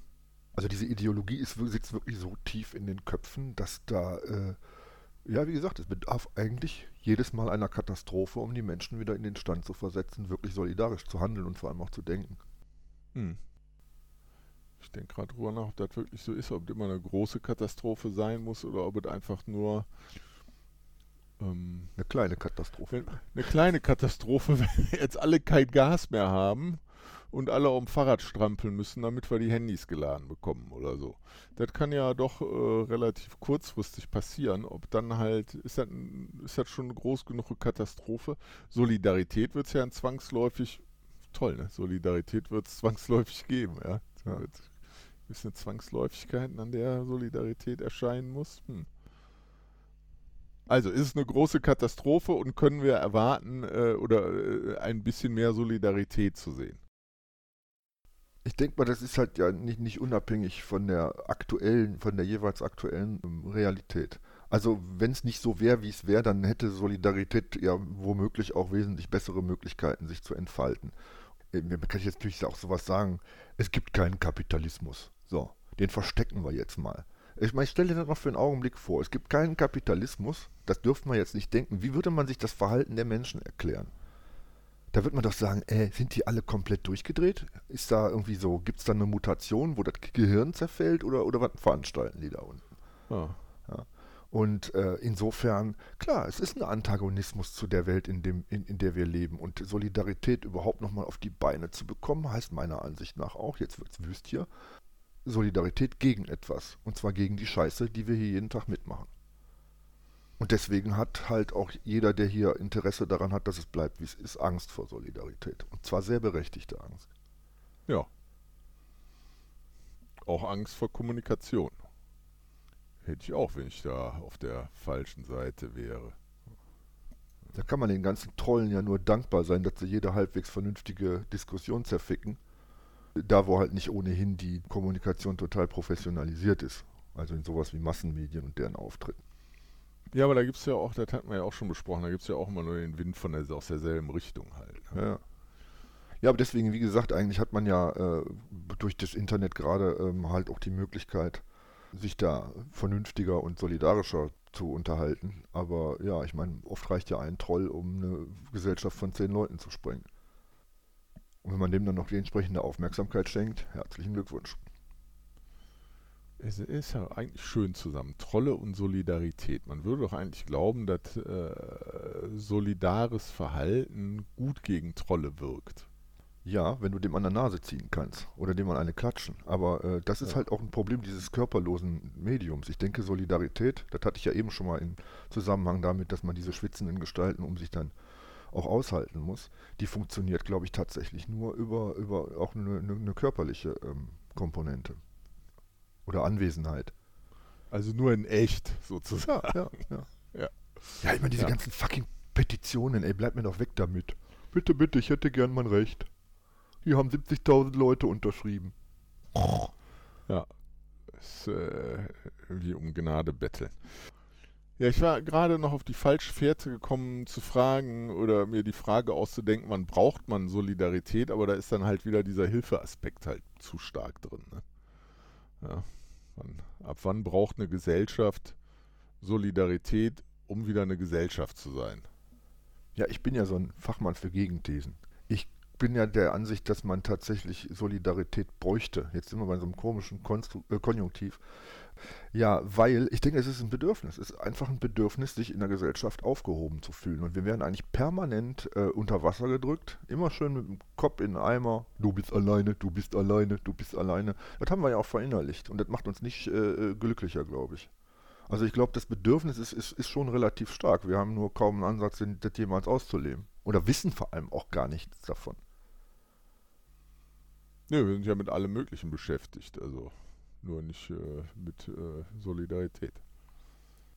Also diese Ideologie ist, sitzt wirklich so tief in den Köpfen, dass da, äh, ja, wie gesagt, es bedarf eigentlich jedes Mal einer Katastrophe, um die Menschen wieder in den Stand zu versetzen, wirklich solidarisch zu handeln und vor allem auch zu denken. Hm. Ich denke gerade drüber nach, ob das wirklich so ist, ob das immer eine große Katastrophe sein muss oder ob es einfach nur ähm, eine kleine Katastrophe. Eine kleine Katastrophe, wenn wir jetzt alle kein Gas mehr haben und alle auf dem Fahrrad strampeln müssen, damit wir die Handys geladen bekommen oder so. Das kann ja doch äh, relativ kurzfristig passieren. Ob dann halt, ist das, ist das schon eine groß genug Katastrophe? Solidarität wird es ja zwangsläufig toll, ne? Solidarität wird es zwangsläufig geben, ja. ja. Ist eine Zwangsläufigkeit, an der Solidarität erscheinen muss. Hm. Also ist es eine große Katastrophe und können wir erwarten äh, oder äh, ein bisschen mehr Solidarität zu sehen? Ich denke mal, das ist halt ja nicht, nicht unabhängig von der aktuellen, von der jeweils aktuellen ähm, Realität. Also wenn es nicht so wäre, wie es wäre, dann hätte Solidarität ja womöglich auch wesentlich bessere Möglichkeiten, sich zu entfalten. Äh, man kann jetzt natürlich auch sowas sagen, es gibt keinen Kapitalismus. So, den verstecken wir jetzt mal. Ich meine, ich stelle dir das noch für einen Augenblick vor. Es gibt keinen Kapitalismus, das dürfte man jetzt nicht denken. Wie würde man sich das Verhalten der Menschen erklären? Da wird man doch sagen, äh, sind die alle komplett durchgedreht? Ist da irgendwie so, gibt es da eine Mutation, wo das Gehirn zerfällt oder, oder was veranstalten die da unten? Ja. Und äh, insofern, klar, es ist ein Antagonismus zu der Welt, in, dem, in, in der wir leben. Und Solidarität überhaupt nochmal auf die Beine zu bekommen, heißt meiner Ansicht nach auch, jetzt wird es wüst hier, Solidarität gegen etwas. Und zwar gegen die Scheiße, die wir hier jeden Tag mitmachen. Und deswegen hat halt auch jeder, der hier Interesse daran hat, dass es bleibt, wie es ist, Angst vor Solidarität. Und zwar sehr berechtigte Angst. Ja. Auch Angst vor Kommunikation. Hätte ich auch, wenn ich da auf der falschen Seite wäre. Da kann man den ganzen Trollen ja nur dankbar sein, dass sie jede halbwegs vernünftige Diskussion zerficken. Da, wo halt nicht ohnehin die Kommunikation total professionalisiert ist. Also in sowas wie Massenmedien und deren Auftritt. Ja, aber da gibt es ja auch, das hatten wir ja auch schon besprochen, da gibt es ja auch immer nur den Wind von der, aus derselben Richtung halt. Ne? Ja. Ja, aber deswegen, wie gesagt, eigentlich hat man ja äh, durch das Internet gerade ähm, halt auch die Möglichkeit, sich da vernünftiger und solidarischer zu unterhalten. Aber ja, ich meine, oft reicht ja ein Troll, um eine Gesellschaft von zehn Leuten zu sprengen. Und wenn man dem dann noch die entsprechende Aufmerksamkeit schenkt, herzlichen Glückwunsch. Es ist ja eigentlich schön zusammen. Trolle und Solidarität. Man würde doch eigentlich glauben, dass äh, solidares Verhalten gut gegen Trolle wirkt. Ja, wenn du dem an der Nase ziehen kannst oder dem an eine klatschen. Aber äh, das ist Ja. halt auch ein Problem dieses körperlosen Mediums. Ich denke, Solidarität, das hatte ich ja eben schon mal im Zusammenhang damit, dass man diese schwitzenden Gestalten um sich dann auch aushalten muss, die funktioniert, glaube ich, tatsächlich nur über, über auch eine, eine, eine körperliche ähm, Komponente. Oder Anwesenheit. Also nur in echt sozusagen. Ja, ja. Ja. Ja, ich meine, diese ganzen fucking Petitionen, ey, bleib mir doch weg damit. Bitte, bitte, ich hätte gern mein Recht. Hier haben 70.000 Leute unterschrieben. Ja. Ist, äh, wie um Gnade betteln. Ja, ich war gerade noch auf die falsche Fährte gekommen zu fragen oder mir die Frage auszudenken, wann braucht man Solidarität, aber da ist dann halt wieder dieser Hilfeaspekt halt zu stark drin. Ne? Ja, wann, ab wann braucht eine Gesellschaft Solidarität, um wieder eine Gesellschaft zu sein? Ja, ich bin ja so ein Fachmann für Gegenthesen. Bin ja der Ansicht, dass man tatsächlich Solidarität bräuchte. Jetzt sind wir bei so einem komischen Konstru äh, Konjunktiv. Ja, weil ich denke, es ist ein Bedürfnis. Es ist einfach ein Bedürfnis, sich in der Gesellschaft aufgehoben zu fühlen. Und wir werden eigentlich permanent äh, unter Wasser gedrückt. Immer schön mit dem Kopf in den Eimer. Du bist alleine, du bist alleine, du bist alleine. Das haben wir ja auch verinnerlicht. Und das macht uns nicht äh, äh, glücklicher, glaube ich. Also ich glaube, das Bedürfnis ist, ist, ist schon relativ stark. Wir haben nur kaum einen Ansatz, das jemals auszuleben. Oder wissen vor allem auch gar nichts davon. Ne, wir sind ja mit allem Möglichen beschäftigt, also nur nicht äh, mit äh, Solidarität.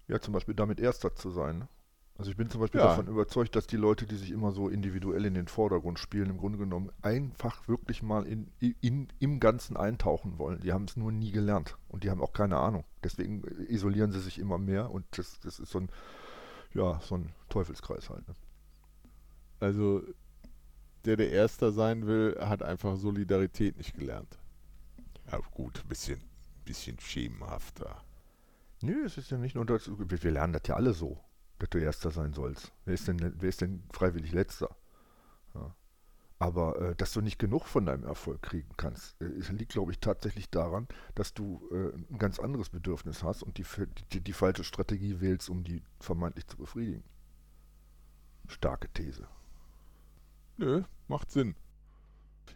Ja, zum Beispiel damit Erster zu sein. Ne? Also ich bin zum Beispiel Ja. davon überzeugt, dass die Leute, die sich immer so individuell in den Vordergrund spielen, im Grunde genommen einfach wirklich mal in, in, im Ganzen eintauchen wollen. Die haben es nur nie gelernt und die haben auch keine Ahnung. Deswegen isolieren sie sich immer mehr und das, das ist so ein, ja, so ein Teufelskreis halt. Ne? Also der, der Erster sein will, hat einfach Solidarität nicht gelernt. Ja gut, ein bisschen, bisschen schemenhafter. Nö, es ist ja nicht nur das, wir wir lernen das ja alle so, dass du Erster sein sollst. Wer ist denn, wer ist denn freiwillig Letzter? Ja. Aber äh, dass du nicht genug von deinem Erfolg kriegen kannst, äh, liegt, glaube ich, tatsächlich daran, dass du äh, ein ganz anderes Bedürfnis hast und die, die, die falsche Strategie wählst, um die vermeintlich zu befriedigen. Starke These. Nö, macht Sinn.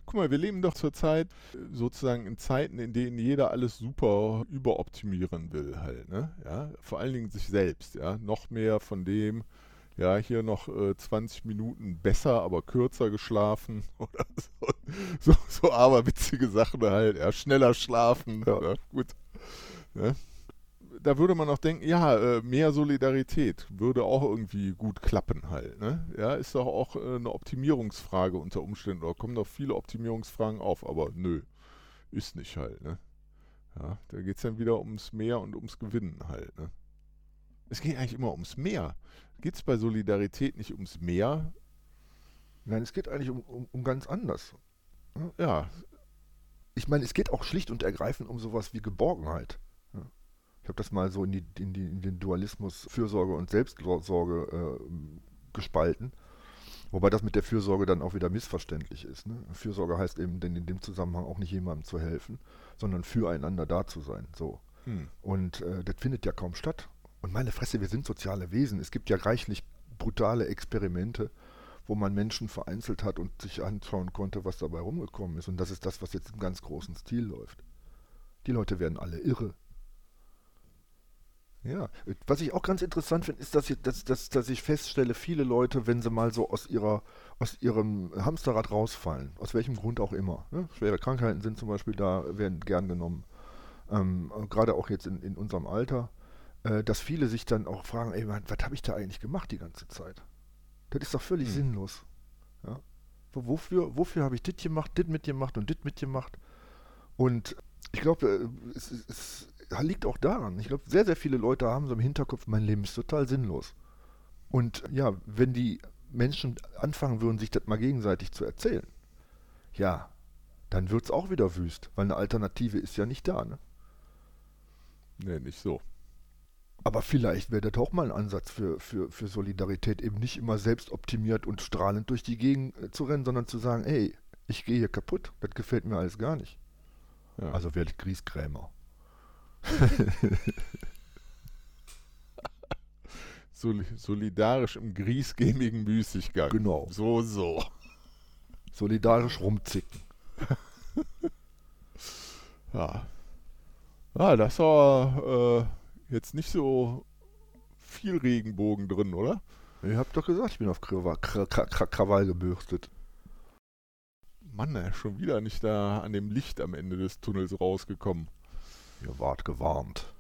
Guck mal, wir leben doch zurzeit äh, sozusagen in Zeiten, in denen jeder alles super überoptimieren will halt, ne? Ja, vor allen Dingen sich selbst, ja. Noch mehr von dem, ja, hier noch äh, 20 Minuten besser, aber kürzer geschlafen oder so, so, so aberwitzige Sachen halt, ja. Schneller schlafen, Ja. ja, gut. Ne? Da würde man auch denken, ja, äh, mehr Solidarität würde auch irgendwie gut klappen halt. Ne? Ja, ist doch auch äh, eine Optimierungsfrage unter Umständen. Oder kommen doch viele Optimierungsfragen auf, aber nö, ist nicht halt. Ne? Ja, da geht es dann wieder ums Mehr und ums Gewinnen halt. Ne? Es geht eigentlich immer ums Mehr. Geht es bei Solidarität nicht ums Mehr? Nein, es geht eigentlich um, um, um ganz anders. Ja. Ich meine, es geht auch schlicht und ergreifend um sowas wie Geborgenheit. Ich habe das mal so in, die, in, die, in, den Dualismus Fürsorge und Selbstsorge äh, gespalten. Wobei das mit der Fürsorge dann auch wieder missverständlich ist. Ne? Fürsorge heißt eben denn in dem Zusammenhang auch nicht jemandem zu helfen, sondern füreinander da zu sein. So. Hm. Und äh, das findet ja kaum statt. Und meine Fresse, wir sind soziale Wesen. Es gibt ja reichlich brutale Experimente, wo man Menschen vereinzelt hat und sich anschauen konnte, was dabei rumgekommen ist. Und das ist das, was jetzt im ganz großen Stil läuft. Die Leute werden alle irre. Ja, was ich auch ganz interessant finde, ist, dass ich, dass, dass, dass ich feststelle, viele Leute, wenn sie mal so aus, ihrer, aus ihrem Hamsterrad rausfallen, aus welchem Grund auch immer, ne? schwere Krankheiten sind zum Beispiel da, werden gern genommen, ähm, gerade auch jetzt in, in unserem Alter, äh, dass viele sich dann auch fragen, ey, was habe ich da eigentlich gemacht die ganze Zeit? Das ist doch völlig hm. sinnlos. Ja? Wofür, wofür habe ich dit gemacht, dit mitgemacht und dit mitgemacht? Und ich glaube, äh, es, es, liegt auch daran. Ich glaube, sehr, sehr viele Leute haben so im Hinterkopf, mein Leben ist total sinnlos. Und ja, wenn die Menschen anfangen würden, sich das mal gegenseitig zu erzählen, ja, dann wird es auch wieder wüst, weil eine Alternative ist ja nicht da, ne? Nee, nicht so. Aber vielleicht wäre das auch mal ein Ansatz für, für, für Solidarität, eben nicht immer selbst optimiert und strahlend durch die Gegend äh, zu rennen, sondern zu sagen, ey, ich gehe hier kaputt, das gefällt mir alles gar nicht. Ja. Also werde ich Grieskrämer. Solidarisch im griesgämigen Müßiggang. Genau. So, so. Solidarisch rumzicken. ja. Ja, das war äh, jetzt nicht so viel Regenbogen drin, oder? Ihr habt doch gesagt, ich bin auf Krawall, Krawall gebürstet. Mann, schon wieder nicht da an dem Licht am Ende des Tunnels rausgekommen. Ihr wart gewarnt.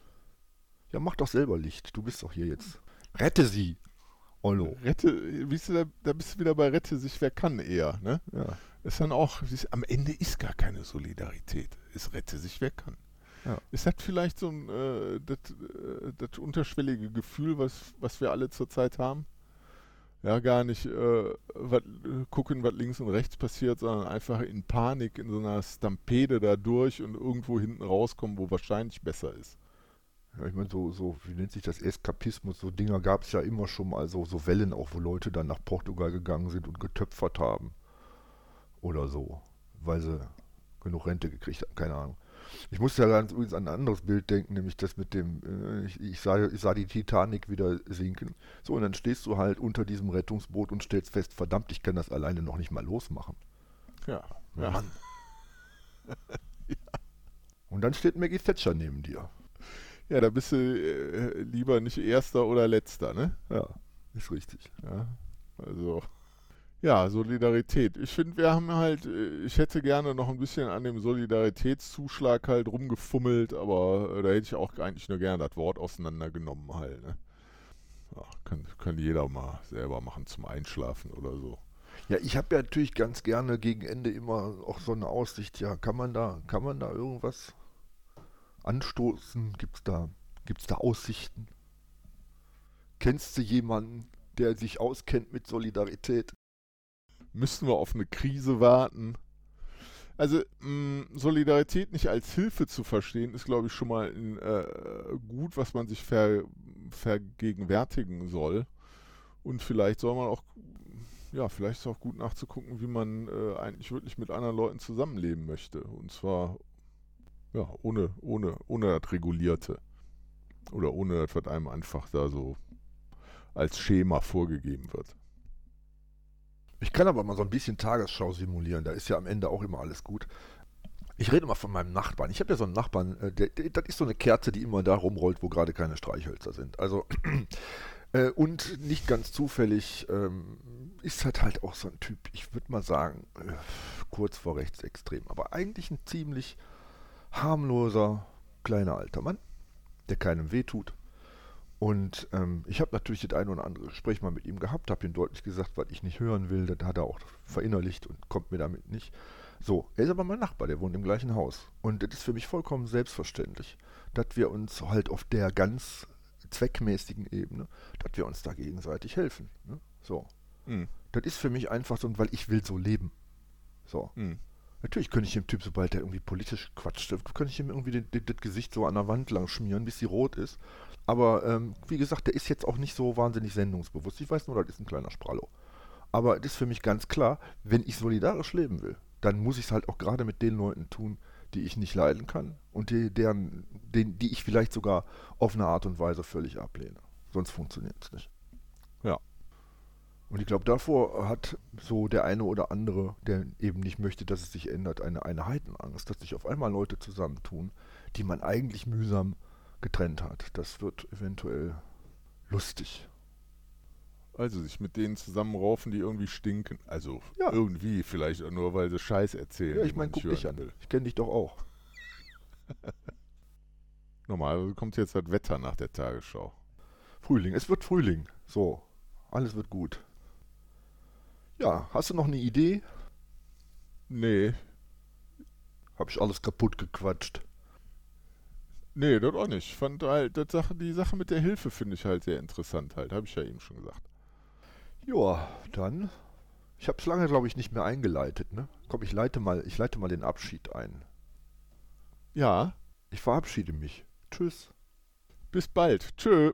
Ja, mach doch selber Licht. Du bist doch hier jetzt. Rette sie! Ollo. Rette, bist du da, da bist du wieder bei Rette sich, wer kann eher, ne? Ja. Ist dann auch, ist, am Ende ist gar keine Solidarität. Es rette sich, wer kann. Ja. Ist das vielleicht so ein, äh, das, äh, das unterschwellige Gefühl, was, was wir alle zurzeit haben? Ja gar nicht äh, wat, gucken, was links und rechts passiert, sondern einfach in Panik, in so einer Stampede da durch und irgendwo hinten rauskommen, wo wahrscheinlich besser ist. Ja, ich meine, so, so, wie nennt sich das, Eskapismus, so Dinger gab es ja immer schon mal, so, so Wellen auch, wo Leute dann nach Portugal gegangen sind und getöpfert haben. Oder so, weil sie genug Rente gekriegt haben, keine Ahnung. Ich musste ja ganz übrigens an ein anderes Bild denken, nämlich das mit dem, äh, ich, ich, sah, ich sah die Titanic wieder sinken. So, und dann stehst du halt unter diesem Rettungsboot und stellst fest, verdammt, ich kann das alleine noch nicht mal losmachen. Ja, ja. Mann. ja. Und dann steht Maggie Thatcher neben dir. Ja, da bist du äh, lieber nicht Erster oder Letzter, ne? Ja, ist richtig. Ja, also. Ja, Solidarität. Ich finde, wir haben halt, äh, ich hätte gerne noch ein bisschen an dem Solidaritätszuschlag halt rumgefummelt, aber äh, da hätte ich auch eigentlich nur gerne das Wort auseinandergenommen halt. Ne? Ja, kann, kann jeder mal selber machen zum Einschlafen oder so. Ja, ich habe ja natürlich ganz gerne gegen Ende immer auch so eine Aussicht, ja, kann man da, kann man da irgendwas anstoßen? Gibt's da, gibt's da Aussichten? Kennst du jemanden, der sich auskennt mit Solidarität? Müssen wir auf eine Krise warten. Also mh, Solidarität nicht als Hilfe zu verstehen, ist, glaube ich, schon mal ein, äh, gut, was man sich ver, vergegenwärtigen soll. Und vielleicht soll man auch, ja, vielleicht ist auch gut nachzugucken, wie man äh, eigentlich wirklich mit anderen Leuten zusammenleben möchte. Und zwar, ja, ohne, ohne, ohne das Regulierte. Oder ohne das, was einem einfach da so als Schema vorgegeben wird. Ich kann aber mal so ein bisschen Tagesschau simulieren, da ist ja am Ende auch immer alles gut. Ich rede mal von meinem Nachbarn. Ich habe ja so einen Nachbarn, äh, der, der, das ist so eine Kerze, die immer da rumrollt, wo gerade keine Streichhölzer sind. Also, äh, und nicht ganz zufällig ähm, ist halt halt auch so ein Typ, ich würde mal sagen, äh, kurz vor rechtsextrem, aber eigentlich ein ziemlich harmloser kleiner alter Mann der keinem wehtut. Und ähm, ich habe natürlich das eine oder andere Gespräch mal mit ihm gehabt, habe ihm deutlich gesagt, was ich nicht hören will. Das hat er auch verinnerlicht und kommt mir damit nicht. So, er ist aber mein Nachbar, der wohnt im gleichen Haus. Und das ist für mich vollkommen selbstverständlich, dass wir uns halt auf der ganz zweckmäßigen Ebene, dass wir uns da gegenseitig helfen. Ne? So. Mhm. Das ist für mich einfach so, weil ich will so leben. So. Mhm. Natürlich könnte ich dem Typ, sobald der irgendwie politisch quatscht, könnte ich ihm irgendwie das Gesicht so an der Wand lang schmieren, bis sie rot ist. Aber ähm, wie gesagt, der ist jetzt auch nicht so wahnsinnig sendungsbewusst. Ich weiß nur, das ist ein kleiner Sprallo. Aber es ist für mich ganz klar, wenn ich solidarisch leben will, dann muss ich es halt auch gerade mit den Leuten tun, die ich nicht leiden kann und die, deren, den, die ich vielleicht sogar auf eine Art und Weise völlig ablehne. Sonst funktioniert es nicht. Ja. Und ich glaube, davor hat so der eine oder andere, der eben nicht möchte, dass es sich ändert, eine, eine Heidenangst, dass sich auf einmal Leute zusammentun, die man eigentlich mühsam getrennt hat. Das wird eventuell lustig. Also sich mit denen zusammenraufen, die irgendwie stinken. Also ja. irgendwie, vielleicht nur, weil sie Scheiß erzählen. Ja, ich meine, guck dich an. Will. Ich kenne dich doch auch. Normal kommt jetzt das Wetter nach der Tagesschau. Frühling, es wird Frühling. So, alles wird gut. Ja, hast du noch eine Idee? Nee. Hab ich alles kaputt gequatscht. Nee, das auch nicht. Ich fand halt, das Sache, die Sache mit der Hilfe finde ich halt sehr interessant halt, habe ich ja eben schon gesagt. Ja, dann. Ich habe es lange, glaube ich, nicht mehr eingeleitet, ne? Komm, ich leite mal, ich leite mal den Abschied ein. Ja. Ich verabschiede mich. Tschüss. Bis bald. Tschö.